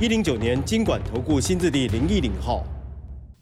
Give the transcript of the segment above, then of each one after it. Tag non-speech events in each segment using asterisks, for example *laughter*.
一零九年金管投顾新字第零一零号。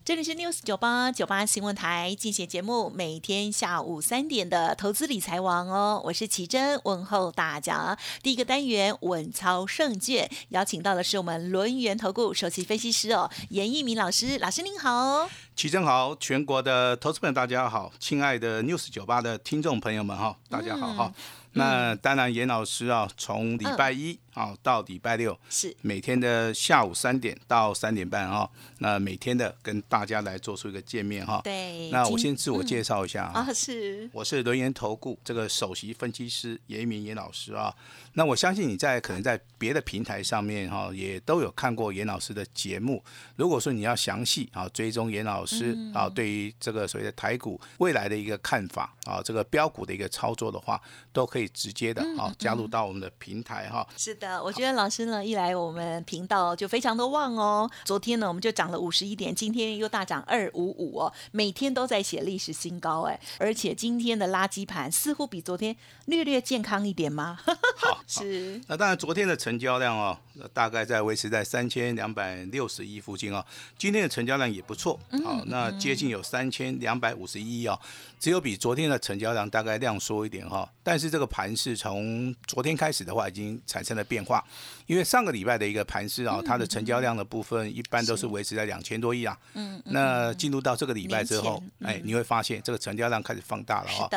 这里是 News 九八九八新闻台进行节目，每天下午三点的投资理财王哦，我是奇珍，问候大家。第一个单元稳操胜券，邀请到的是我们轮源投顾首席分析师哦，严义明老师，老师您好。奇珍好，全国的投资朋友大家好，亲爱的 News 九八的听众朋友们哈，大家好哈。那当然，严老师啊，从礼拜一啊到礼拜六是。每天的下午三点到三点半啊，那每天的跟大家来做出一个见面哈。对，那我先自我介绍一下啊，是，我是轮研投顾这个首席分析师严明严老师啊。那我相信你在可能在别的平台上面哈，也都有看过严老师的节目。如果说你要详细啊追踪严老师啊，对于这个所谓的台股未来的一个看法啊，这个标股的一个操作的话，都可以直接的啊加入到我们的平台哈。是的，我觉得老师呢一来我们频道就非常的旺哦。昨天呢我们就涨了五十一点，今天又大涨二五五哦，每天都在写历史新高哎，而且今天的垃圾盘似乎比昨天略略健康一点吗？*laughs* 好。是，那当然，昨天的成交量哦，大概在维持在三千两百六十亿附近哦。今天的成交量也不错，好，那接近有三千两百五十亿哦。只有比昨天的成交量大概量缩一点哈，但是这个盘是从昨天开始的话已经产生了变化，因为上个礼拜的一个盘势啊，它的成交量的部分一般都是维持在两千多亿啊。嗯。那进入到这个礼拜之后，哎，你会发现这个成交量开始放大了哈。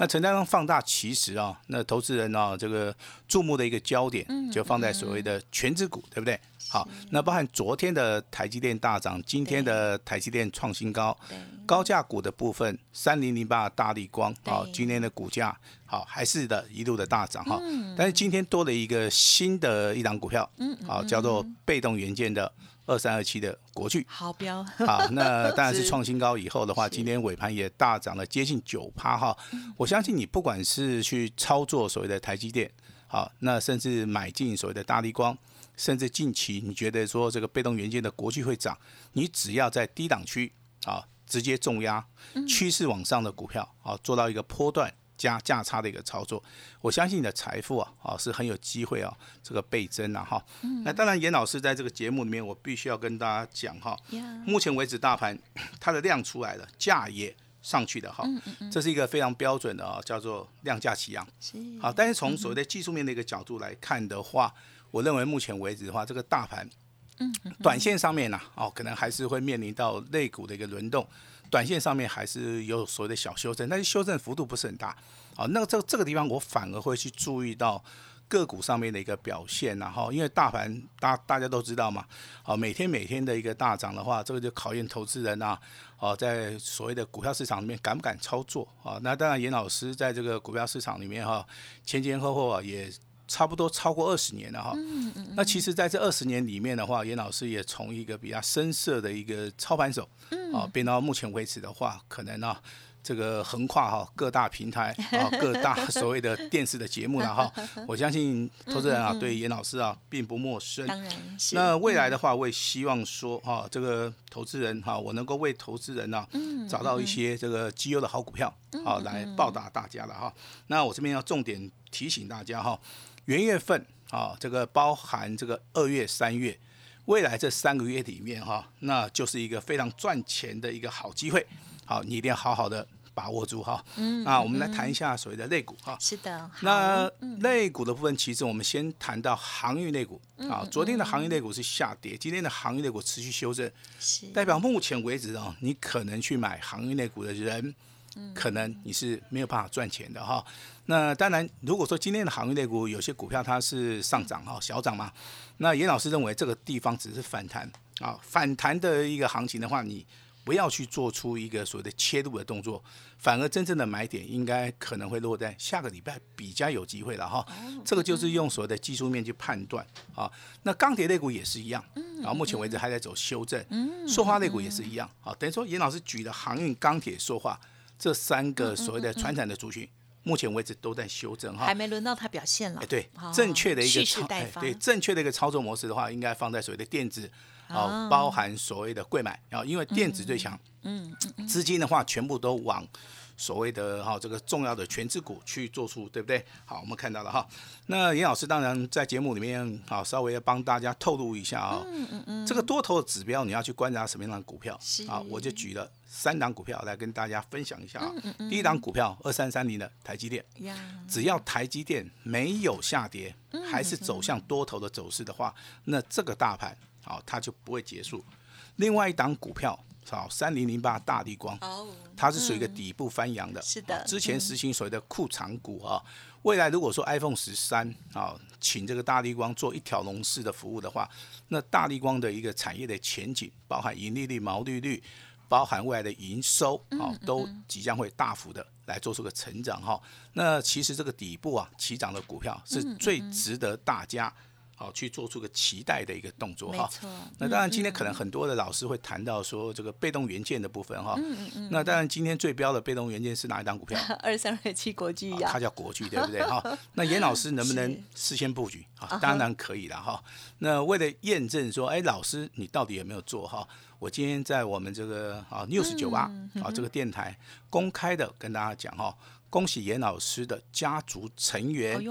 那成交量放大，其实啊，那投资人呢，这个注目的一个焦点就放在所谓的全指股，对不对？好，那包含昨天的台积电大涨，今天的台积电创新高，高价股的部分，三零零八大力光，好，今天的股价好还是的一路的大涨哈，但是今天多了一个新的一档股票，嗯，好，叫做被动元件的二三二七的国巨，好标，*laughs* 好，那当然是 *laughs* 创新高以后的话，今天尾盘也大涨了接近九趴哈，我相信你不管是去操作所谓的台积电，好，那甚至买进所谓的大力光。甚至近期你觉得说这个被动元件的国际会涨，你只要在低档区啊直接重压趋势往上的股票啊，做到一个波段加价差的一个操作，我相信你的财富啊啊是很有机会啊这个倍增了哈。那当然严老师在这个节目里面，我必须要跟大家讲哈，目前为止大盘 *coughs* 它的量出来了，价也上去的哈，这是一个非常标准的啊叫做量价齐扬。好，但是从所谓的技术面的一个角度来看的话，我认为目前为止的话，这个大盘，嗯，短线上面呢，哦，可能还是会面临到类股的一个轮动，短线上面还是有所谓的小修正，但是修正幅度不是很大，哦，那这这个地方我反而会去注意到个股上面的一个表现，然后因为大盘大大家都知道嘛，哦，每天每天的一个大涨的话，这个就考验投资人啊，哦，在所谓的股票市场里面敢不敢操作啊？那当然，严老师在这个股票市场里面哈，前前后后啊也。差不多超过二十年了哈，嗯嗯那其实在这二十年里面的话，严老师也从一个比较深色的一个操盘手，啊，变到目前为止的话，可能呢，这个横跨哈各大平台 *laughs* 啊，各大 *laughs* 所谓的电视的节目了哈。*laughs* 我相信投资人啊，对严老师啊并不陌生。当然，那未来的话，我也希望说哈，这个投资人哈，我能够为投资人呢，找到一些这个绩优的好股票，好来报答大家了哈。那我这边要重点提醒大家哈。元月份啊，这个包含这个二月、三月，未来这三个月里面哈，那就是一个非常赚钱的一个好机会。好，你一定要好好的把握住哈。嗯。啊我们来谈一下所谓的类股哈。是的。那类股的部分，其实我们先谈到航运类股啊。昨天的航运类股是下跌，今天的航运类股持续修正，是代表目前为止啊，你可能去买航运类股的人。可能你是没有办法赚钱的哈。那当然，如果说今天的航运类股有些股票它是上涨哈，小涨嘛，那严老师认为这个地方只是反弹啊，反弹的一个行情的话，你不要去做出一个所谓的切入的动作，反而真正的买点应该可能会落在下个礼拜比较有机会了哈。这个就是用所谓的技术面去判断啊。那钢铁类股也是一样，然后目前为止还在走修正，塑化类股也是一样。啊，等于说严老师举的航运、钢铁、塑化这三个所谓的传产的族群。目前为止都在修正哈，还没轮到它表现了。哎，对，正确的一个操，对正确的一个操作模式的话，应该放在所谓的电子，哦，包含所谓的贵买，然后因为电子最强，嗯，资金的话全部都往。所谓的哈这个重要的全资股去做出，对不对？好，我们看到了哈。那严老师当然在节目里面啊，稍微要帮大家透露一下啊。嗯嗯嗯。这个多头的指标你要去观察什么样的股票？啊，我就举了三档股票来跟大家分享一下啊。嗯嗯第一档股票二三三零的台积电。只要台积电没有下跌，还是走向多头的走势的话，那这个大盘啊它就不会结束。另外一档股票。好，三零零八大地光，它是属于一个底部翻扬的。是的，之前实行所谓的库藏股啊，未来如果说 iPhone 十三啊，请这个大地光做一条龙式的服务的话，那大地光的一个产业的前景，包含盈利率、毛利率，包含未来的营收啊，都即将会大幅的来做出个成长哈。那其实这个底部啊起涨的股票是最值得大家。好，去做出个期待的一个动作哈。那当然，今天可能很多的老师会谈到说这个被动元件的部分哈。嗯嗯嗯。那当然，今天最标的被动元件是哪一档股票？*laughs* 二三二七国巨呀。它叫国巨，对不对？哈。*laughs* 那严老师能不能事先布局？啊，当然可以了哈。那为了验证说，哎，老师你到底有没有做哈？我今天在我们这个啊 news 九八啊这个电台公开的跟大家讲哈，恭喜严老师的家族成员，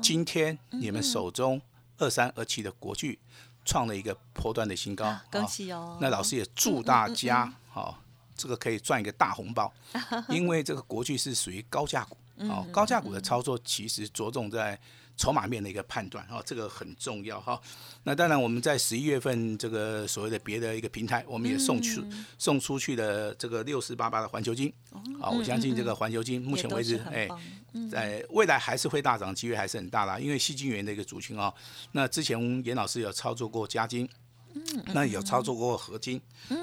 今天你们手中。二三二七的国巨创了一个波段的新高，恭喜哦！那老师也祝大家好，这个可以赚一个大红包，*laughs* 因为这个国巨是属于高价股，哦，高价股的操作其实着重在。筹码面的一个判断，哈，这个很重要，哈。那当然，我们在十一月份这个所谓的别的一个平台，我们也送去送出去的这个六四八八的环球金，好，我相信这个环球金目前为止，哎，在未来还是会大涨，机会还是很大啦。因为细晶圆的一个族群啊，那之前严老师有操作过加金。那有操作过合金，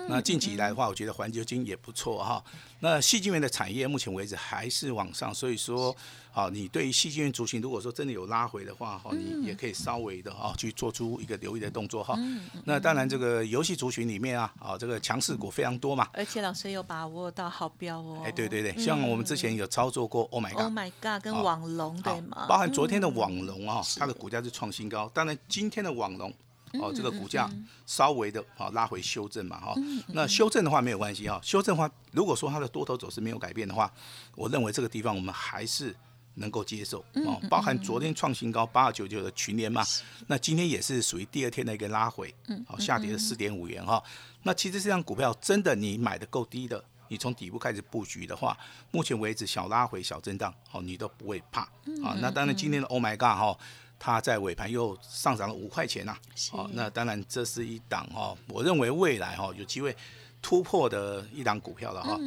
那近期以来的话，我觉得环球金也不错哈。那细菌源的产业目前为止还是往上，所以说，好，你对于细菌源族群，如果说真的有拉回的话，哈，你也可以稍微的啊去做出一个留意的动作哈。那当然，这个游戏族群里面啊，啊，这个强势股非常多嘛。而且老师有把握到好标哦。哎，对对对，像我们之前有操作过，Oh my God，Oh my God，跟网龙对吗？包含昨天的网龙啊，它的股价是创新高。当然，今天的网龙。哦，这个股价稍微的啊拉回修正嘛哈，那修正的话没有关系哈，修正的话如果说它的多头走势没有改变的话，我认为这个地方我们还是能够接受哦，包含昨天创新高八二九九的群联嘛，那今天也是属于第二天的一个拉回，好下跌了四点五元哈，那其实这张股票真的你买的够低的，你从底部开始布局的话，目前为止小拉回小震荡哦，你都不会怕啊，那当然今天的 Oh my God 哈。它在尾盘又上涨了五块钱呐，好，那当然这是一档哈，我认为未来哈有机会突破的一档股票了哈。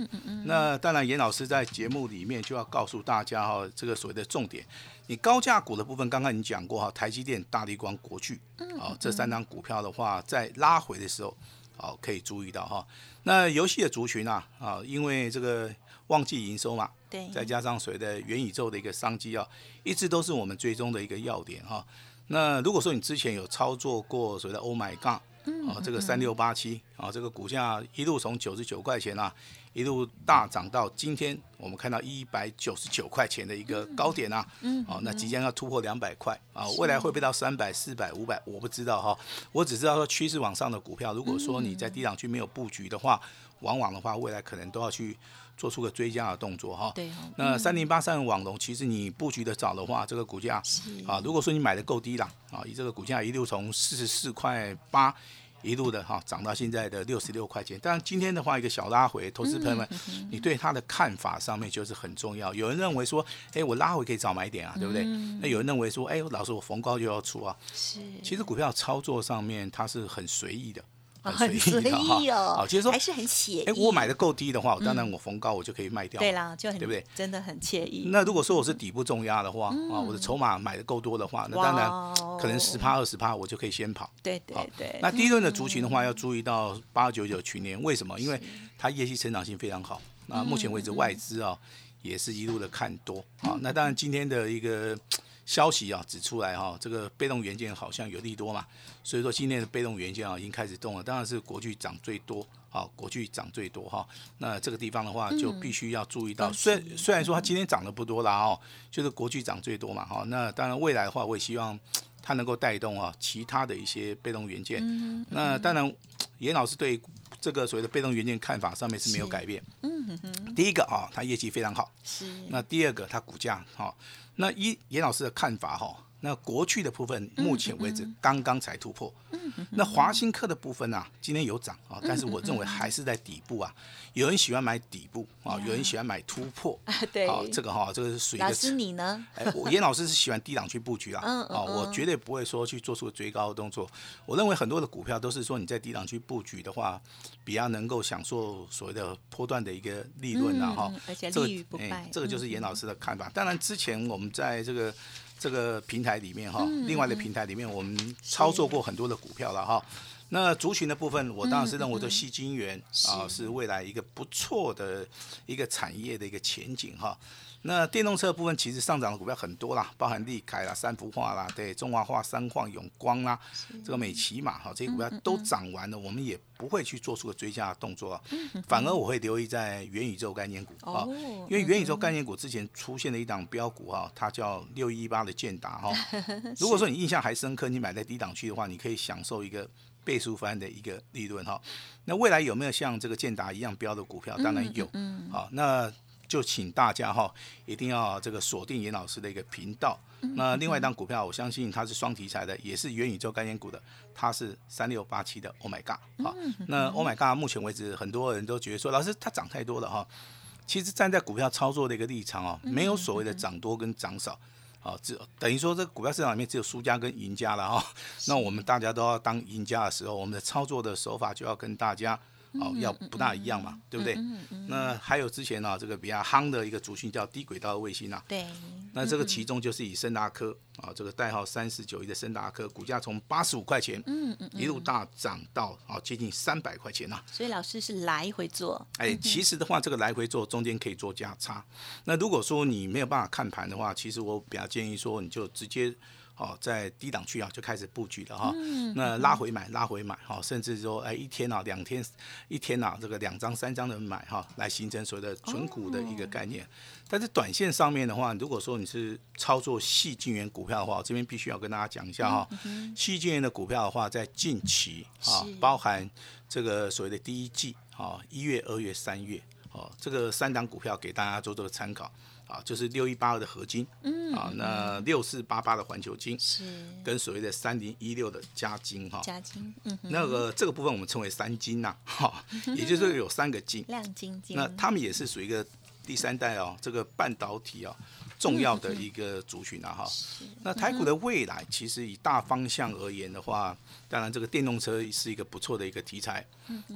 那当然严老师在节目里面就要告诉大家哈，这个所谓的重点，你高价股的部分刚刚已经讲过哈，台积电、大力光、国巨，哦，这三档股票的话，在拉回的时候，好可以注意到哈。那游戏的族群啊，啊，因为这个。旺季营收嘛，对，再加上所谓的元宇宙的一个商机啊，一直都是我们追踪的一个要点哈。那如果说你之前有操作过所谓的 Oh my God，啊，这个三六八七啊，这个股价一路从九十九块钱啊，一路大涨到今天，我们看到一百九十九块钱的一个高点啊，嗯，好，那即将要突破两百块啊，未来会不会到三百、四百、五百，我不知道哈，我只知道说趋势往上的股票，如果说你在低档区没有布局的话，往往的话未来可能都要去。做出个追加的动作哈，对那三零八三网龙，其实你布局的早的话，这个股价啊，如果说你买的够低了啊，以这个股价一路从四十四块八一路的哈涨到现在的六十六块钱，但今天的话一个小拉回，投资朋友们，你对它的看法上面就是很重要。有人认为说，哎，我拉回可以早买点啊，对不对？那有人认为说，哎，老师我逢高就要出啊。是，其实股票操作上面它是很随意的。很随意哦。好，就是说还是很写意。哎，我买的够低的话，我当然我逢高我就可以卖掉。对啦，就很对不对？真的很惬意。那如果说我是底部重压的话啊，我的筹码买的够多的话，那当然可能十趴二十趴我就可以先跑。对对对。那第一轮的族群的话，要注意到八九九群年，为什么？因为它业绩成长性非常好。那目前为止外资啊也是一路的看多啊。那当然今天的一个。消息啊指出来哈，这个被动元件好像有利多嘛，所以说今天的被动元件啊已经开始动了，当然是国巨涨最多，好，国巨涨最多哈。那这个地方的话就必须要注意到，虽虽然说它今天涨的不多啦哦，就是国巨涨最多嘛哈。那当然未来的话，我也希望它能够带动啊其他的一些被动元件。那当然，严老师对这个所谓的被动元件看法上面是没有改变。嗯哼。第一个啊，它业绩非常好。是。那第二个，它股价哈。那依严老师的看法哈，那国巨的部分目前为止刚刚才突破。那华新科的部分呢，今天有涨啊，但是我认为还是在底部啊。有人喜欢买底部啊，有人喜欢买突破。*laughs* 对，这个哈，这个是属于。老师你呢？*laughs* 哎，我严老师是喜欢低档去布局啊。*laughs* 嗯嗯。我绝对不会说去做出追高的动作。我认为很多的股票都是说你在低档去布局的话，比较能够享受所谓的波段的一个利润啊哈。而且利于不败。这个就是严老师的看法。当然之前我们在这个。这个平台里面哈，另外的平台里面，我们操作过很多的股票了哈。那族群的部分，我当然是认为说，细晶圆啊是。未来一个不错的一个产业的一个前景哈。那电动车部分其实上涨的股票很多啦，包含利凯啦、三幅画啦、对中华画、三矿、永光啦，这个美骑马哈，这些股票都涨完了，我们也不会去做出个追加的动作，反而我会留意在元宇宙概念股啊，因为元宇宙概念股之前出现了一档标股哈，它叫六一八的建达哈。*laughs* 如果说你印象还深刻，你买在低档区的话，你可以享受一个倍数翻的一个利润哈。那未来有没有像这个建达一样标的股票？当然有，好那。就请大家哈，一定要这个锁定严老师的一个频道。那另外一张股票，我相信它是双题材的，也是元宇宙概念股的，它是三六八七的。Oh my god！好，那 Oh my god！目前为止，很多人都觉得说，老师它涨太多了哈。其实站在股票操作的一个立场哦，没有所谓的涨多跟涨少，好，只等于说这个股票市场里面只有输家跟赢家了哈。那我们大家都要当赢家的时候，我们的操作的手法就要跟大家。哦，要不大一样嘛，对不对？那还有之前呢，这个比较夯的一个族群叫低轨道卫星啊。对。那这个其中就是以森达科啊，这个代号三四九一的森达科，股价从八十五块钱，嗯嗯，一路大涨到啊接近三百块钱呐。所以老师是来回做。哎，其实的话，这个来回做中间可以做价差。那如果说你没有办法看盘的话，其实我比较建议说，你就直接。哦，在低档区啊就开始布局了哈，那拉回买，拉回买哈，甚至说哎一天啊两天，一天啊这个两张三张的买哈，来形成所谓的纯股的一个概念。但是短线上面的话，如果说你是操作细晶元股票的话，这边必须要跟大家讲一下哈，细晶元的股票的话，在近期啊，包含这个所谓的第一季啊，一月、二月、三月哦，这个三档股票给大家做做个参考。啊，就是六一八二的合金，嗯，啊，那六四八八的环球金是。跟所谓的三零一六的加金哈，加金，嗯，那个这个部分我们称为三金呐，哈，*laughs* 也就是说有三个金，亮晶晶，那他们也是属于一个第三代哦，这个半导体啊重要的一个族群啊哈。那台股的未来其实以大方向而言的话，当然这个电动车是一个不错的一个题材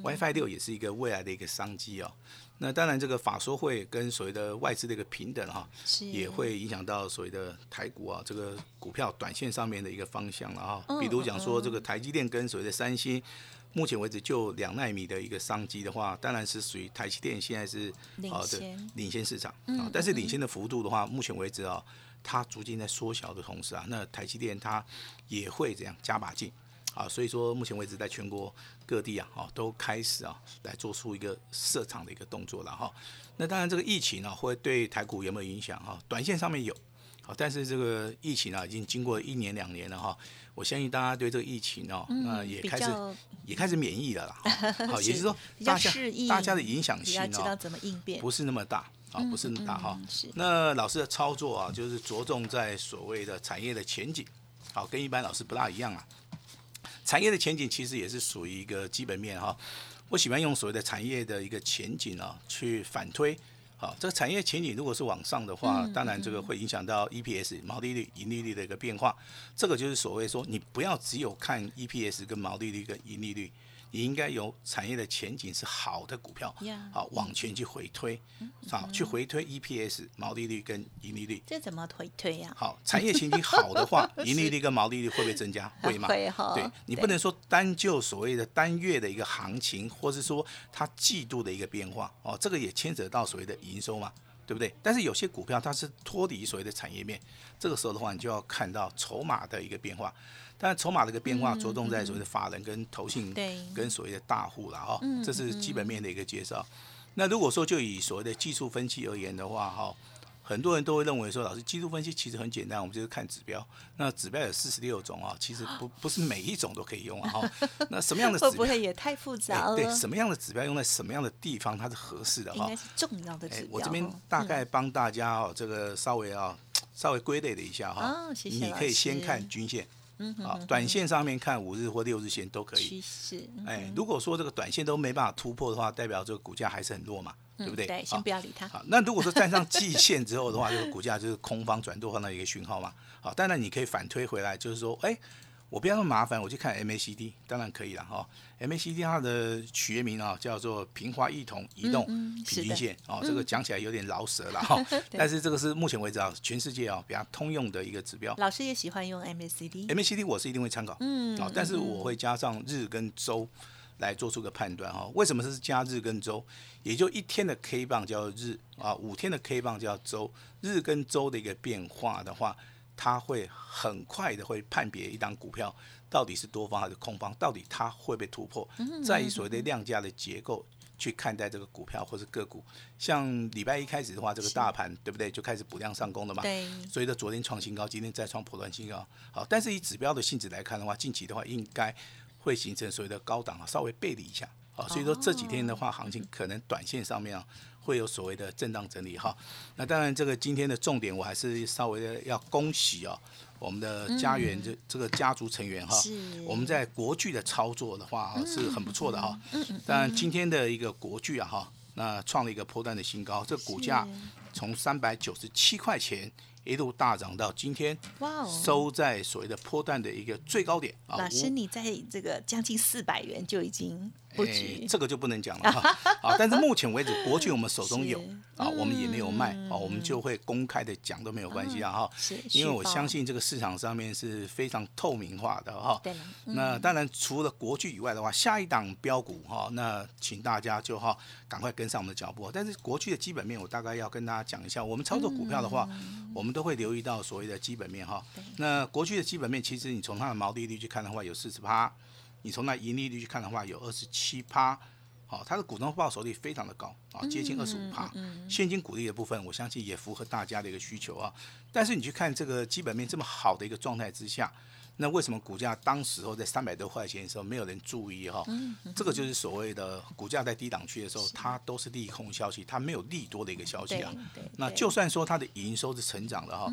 ，WiFi 六也是一个未来的一个商机哦。那当然，这个法说会跟所谓的外资的一个平等哈，也会影响到所谓的台股啊，这个股票短线上面的一个方向了哈。比如讲说，这个台积电跟所谓的三星，目前为止就两纳米的一个商机的话，当然是属于台积电现在是啊的领先市场啊。但是领先的幅度的话，目前为止啊，它逐渐在缩小的同时啊，那台积电它也会这样加把劲。啊，所以说目前为止，在全国各地啊，哦，都开始啊，来做出一个设厂的一个动作了哈。那当然，这个疫情呢，会对台股有没有影响哈？短线上面有，好，但是这个疫情啊，已经经过一年两年了哈。我相信大家对这个疫情哦，那也开始也开始免疫了啦。*laughs* 好，也就是说，大家大家的影响性哦，不是那么大啊，不是那么大哈。那老师的操作啊，就是着重在所谓的产业的前景，好，跟一般老师不大一样啊。产业的前景其实也是属于一个基本面哈，我喜欢用所谓的产业的一个前景啊去反推，好，这个产业前景如果是往上的话，当然这个会影响到 EPS 毛利率、盈利率的一个变化，这个就是所谓说你不要只有看 EPS 跟毛利率跟盈利率，你应该有产业的前景是好的股票好往前去回推，好去回推 EPS 毛利率跟盈利率。这怎么回推呀？好，产业前景好的话，*laughs* 盈利率跟毛利率会不会增加？*laughs* 会吗？会哈对你不能说单就所谓的单月的一个行情，或是说它季度的一个变化哦，这个也牵扯到所谓的营收嘛，对不对？但是有些股票它是脱离所谓的产业面，这个时候的话，你就要看到筹码的一个变化。但筹码的一个变化着重在所谓的法人跟投信跟所谓的大户了哈嗯，这是基本面的一个介绍。那如果说就以所谓的技术分析而言的话，哈，很多人都会认为说，老师技术分析其实很简单，我们就是看指标。那指标有四十六种啊，其实不 *gasps* 不是每一种都可以用啊。哈，*laughs* 那什么样的指会标？不会也太复杂了？哎对，什么样的指标用在什么样的地方，它是合适的哈应该。是重要的指哎标哦。，我这边大概帮大家哦，这个稍微啊稍微归类了一下哈哦。谢谢你可以先看均线嗯哼啊，短线上面看五日或六日线都可趋以。势，嗯哎，如果说这个短线都没办法突破的话，代表这个股价还是很弱嘛，对不对？先好不要理它。好，那如果说站上季线之后的话，这个股价就是空方转多方的一个讯号嘛。好，当然你可以反推回来，就是说，哎，我不要那么麻烦，我去看 MACD，当然可以了哈。MACD 它的学名啊叫做平滑异同移动平均线哦，这个讲起来有点饶舌了 *laughs* 哈。但是这个是目前为止啊，全世界啊比较通用的一个指标。老师也喜欢用 MACD，MACD 我是一定会参考，嗯啊，但是我会加上日跟周来做出个判断哈。为什么是加日跟周？也就一天的 K 棒叫日啊，五天的 K 棒叫周。日跟周的一个变化的话，它会很快的会判别一档股票到底是多方还是空方，到底它会被突破，在于所谓的量价的结构。去看待这个股票或是个股，像礼拜一开始的话，这个大盘对不对就开始补量上攻了嘛？对，所以的昨天创新高，今天再创破断新高。好，但是以指标的性质来看的话，近期的话应该会形成所谓的高档啊，稍微背离一下。好，所以说这几天的话，行情可能短线上面啊会有所谓的震荡整理哈。那当然，这个今天的重点我还是稍微的要恭喜啊，我们的家园这这个家族成员哈，我们在国剧的操作的话啊是很不错的哈。当然今天的一个国剧啊哈，那创了一个波段的新高，这股价从三百九十七块钱一路大涨到今天哇哦，收在所谓的波段的一个最高点啊。老师你在这个将近四百元就已经这个就不能讲了 *laughs* 哈。啊，但是目前为止，国巨我们手中有啊，我们也没有卖嗯啊，我们就会公开的讲都没有关系啊哈。是因为我相信这个市场上面是非常透明化的哈。那当然，除了国剧以外的话，下一档标股哈，那请大家就哈赶快跟上我们的脚步。但是国剧的基本面，我大概要跟大家讲一下。我们操作股票的话，我们都会留意到所谓的基本面哈。那国剧的基本面，其实你从它的毛利率去看的话，有四十趴；你从那盈利率去看的话，有二十七趴。好，它的股东报酬率非常的高啊，接近二十五趴。现金股利的部分，我相信也符合大家的一个需求啊。但是你去看这个基本面这么好的一个状态之下，那为什么股价当时候在三百多块钱的时候没有人注意哈、这个就是所谓的股价在低档区的时候，它都是利空消息，它没有利多的一个消息啊。那就算说它的营收是成长的哈，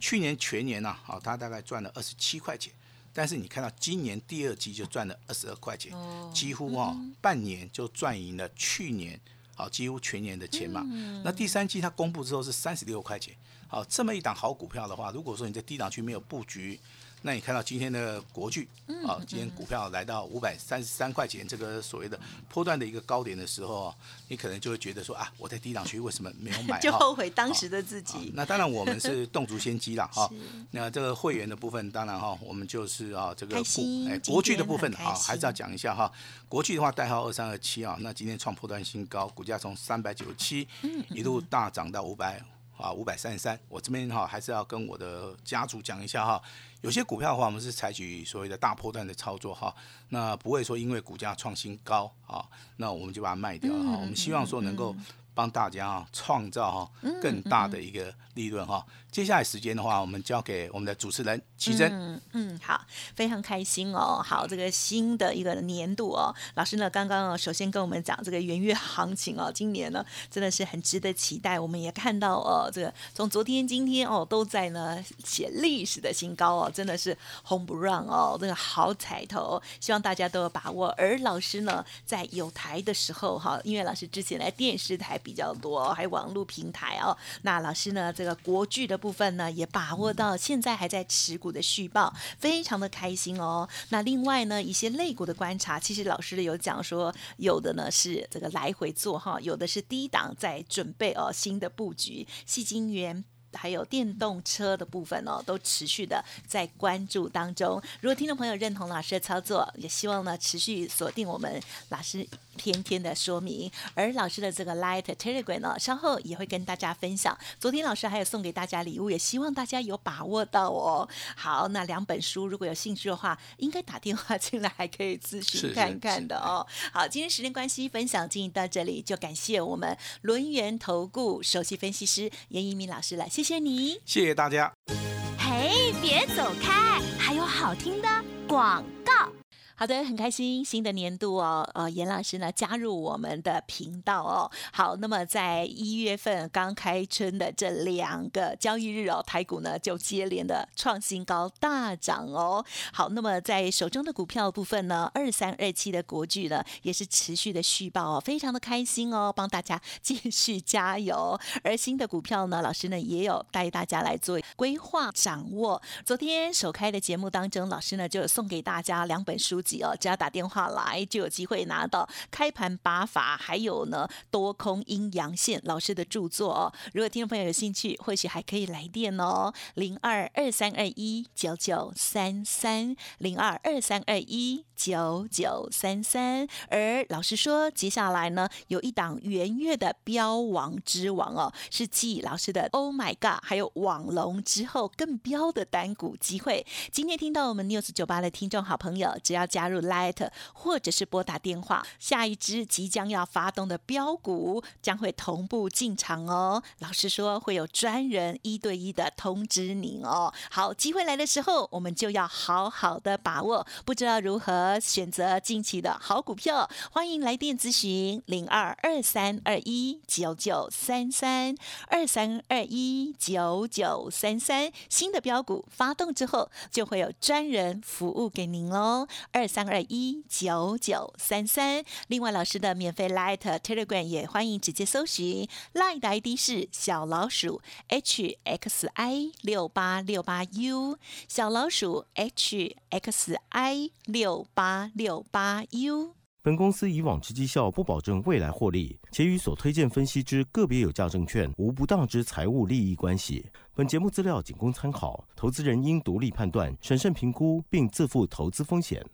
去年全年呐、啊，它大概赚了二十七块钱，但是你看到今年第二季就赚了二十二块钱，哦几乎啊半年就赚赢了去年好几乎全年的钱嘛。那第三季它公布之后是三十六块钱，好这么一档好股票的话，如果说你在低档区没有布局。那你看到今天的国巨啊，今天股票来到五百三十三块钱这个所谓的波段的一个高点的时候啊，你可能就会觉得说啊，我在低档区为什么没有买？*laughs* 就后悔当时的自好己。那当然，我们是 *laughs* 动足先机啦，哈。那这个会员的部分，当然哈，我们就是啊，这个股哎国巨的部分啊，还是要讲一下哈。国巨的话，代号二三二七啊，那今天创破断新高，股价从三百九十七嗯一路大涨到五百啊五百三十三。我这边哈还是要跟我的家族讲一下哈。有些股票的话，我们是采取所谓的大波段的操作哈，那不会说因为股价创新高啊，那我们就把它卖掉了哈。我们希望说能够帮大家啊创造哈更大的一个利润哈。接下来时间的话，我们交给我们的主持人奇珍。嗯嗯，好，非常开心哦。好，这个新的一个年度哦，老师呢刚刚哦，首先跟我们讲这个元月行情哦，今年呢真的是很值得期待。我们也看到哦，这个从昨天、今天哦都在呢写历史的新高哦，真的是红不让哦，这个好彩头、希望大家都有把握。而老师呢，在有台的时候哈，因为老师之前来电视台比较多，还有网络平台哦。那老师呢，这个国剧的部分呢，也把握到现在还在持股的续报，非常的开心哦。那另外呢，一些类股的观察，其实老师有讲说，有的呢是这个来回做哈，有的是低档在准备哦新的布局，细晶圆。还有电动车的部分呢，都持续的在关注当中。如果听众朋友认同老师的操作，也希望呢持续锁定我们老师天天的说明。而老师的这个 Light Telegram 呢，稍后也会跟大家分享。昨天老师还有送给大家礼物，也希望大家有把握到哦。好，那两本书如果有兴趣的话，应该打电话进来还可以咨询看看的哦。好，今天时间关系，分享进行到这里，就感谢我们轮源投顾首席分析师严一鸣老师了。谢谢你，谢谢大家。嘿，别走开，还有好听的广告。好的，很开心，新的年度哦，呃，严老师呢加入我们的频道哦。好，那么在一月份刚开春的这两个交易日哦，台股呢就接连的创新高大涨哦。好，那么在手中的股票部分呢，二三二七的国巨呢也是持续的续报哦，非常的开心哦，帮大家继续加油。而新的股票呢，老师呢也有带大家来做规划掌握。昨天首开的节目当中，老师呢就送给大家两本书。哦，只要打电话来就有机会拿到开盘八法，还有呢多空阴阳线老师的著作哦。如果听众朋友有兴趣，或许还可以来电哦，零二二三二一九九三三零二二三二一九九三三。而老师说，接下来呢有一档圆月的标王之王哦，是继老师的 Oh My God，还有网龙之后更标的单股机会。今天听到我们 News 九八的听众好朋友，只要加。入 Light 或者是拨打电话，下一支即将要发动的标股将会同步进场哦。老师说会有专人一对一的通知您哦。好，机会来的时候，我们就要好好的把握。不知道如何选择近期的好股票，欢迎来电咨询零二二三二一九九三三二三二一九九三三。新的标股发动之后，就会有专人服务给您喽。二三二一九九三三，另外老师的免费 Light Telegram 也欢迎直接搜寻，Light 的 ID 是小老鼠 H X I 六八六八 U，小老鼠 H X I 六八六八 U。本公司以往之绩效不保证未来获利，且与所推荐分析之个别有价证券无不当之财务利益关系。本节目资料仅供参考，投资人应独立判断、审慎评估，并自负投资风险。